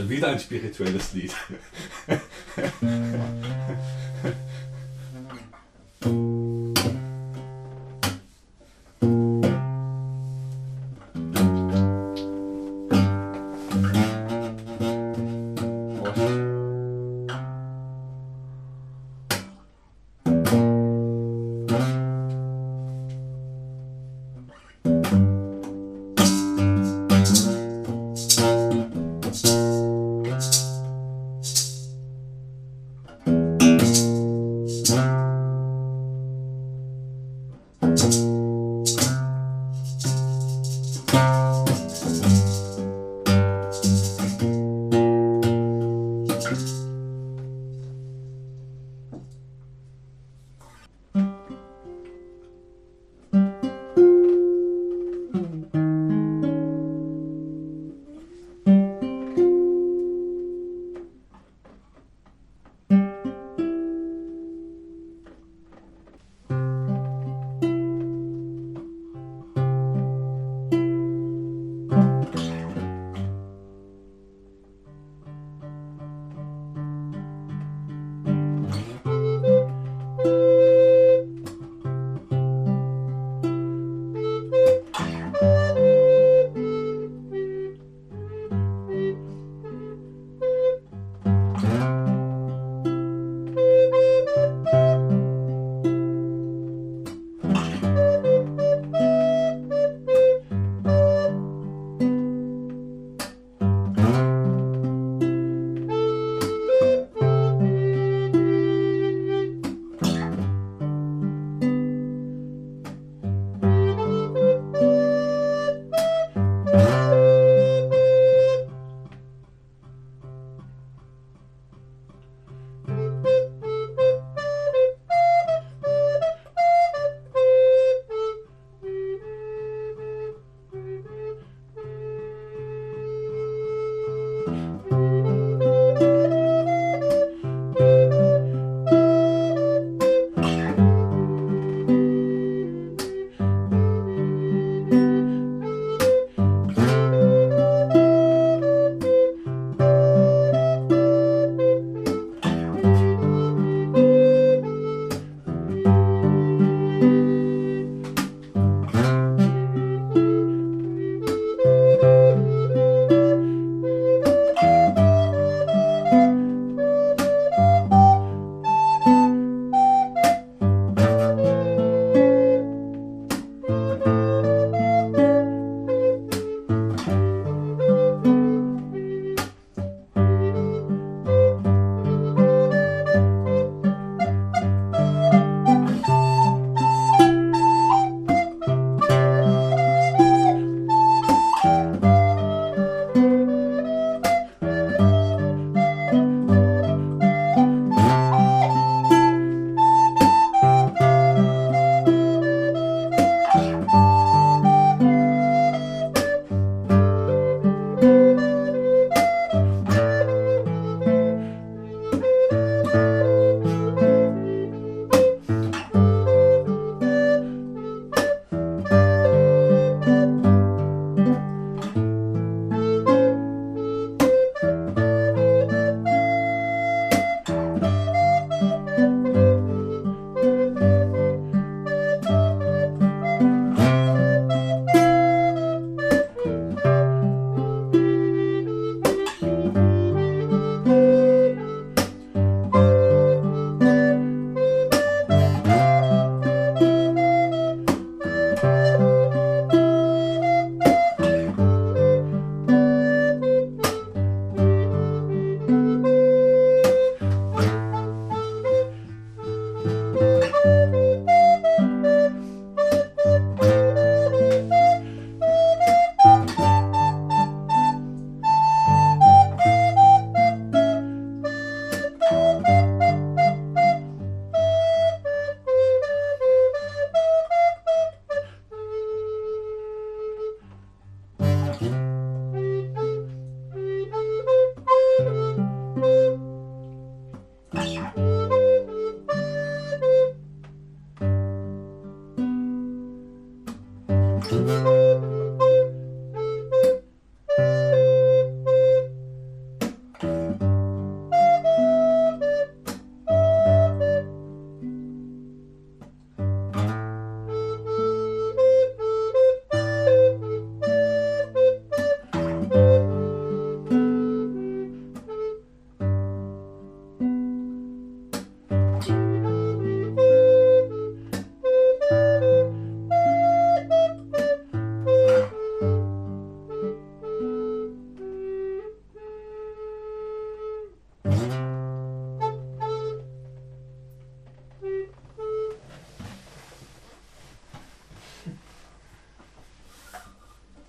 Schon wieder ein spirituelles Lied.